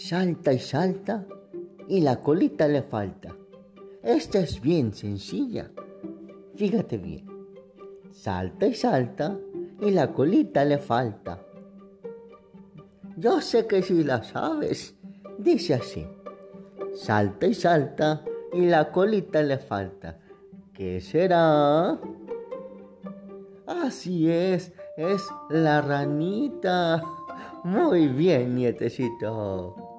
salta y salta y la colita le falta. Esta es bien sencilla. Fíjate bien. Salta y salta y la colita le falta. Yo sé que si la sabes, dice así. Salta y salta y la colita le falta. ¿Qué será? Así es, es la ranita. Muy bien, nietecito.